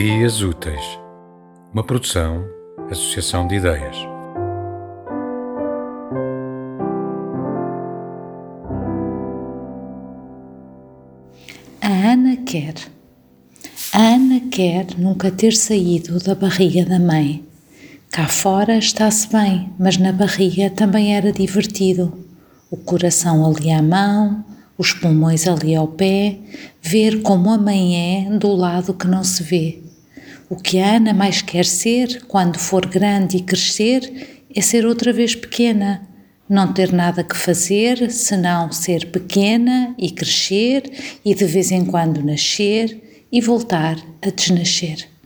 Ideias Úteis, uma produção, associação de ideias. A Ana quer. A Ana quer nunca ter saído da barriga da mãe. Cá fora está-se bem, mas na barriga também era divertido. O coração ali à mão, os pulmões ali ao pé, ver como a mãe é do lado que não se vê. O que a Ana mais quer ser quando for grande e crescer é ser outra vez pequena, não ter nada que fazer senão ser pequena e crescer e de vez em quando nascer e voltar a desnascer.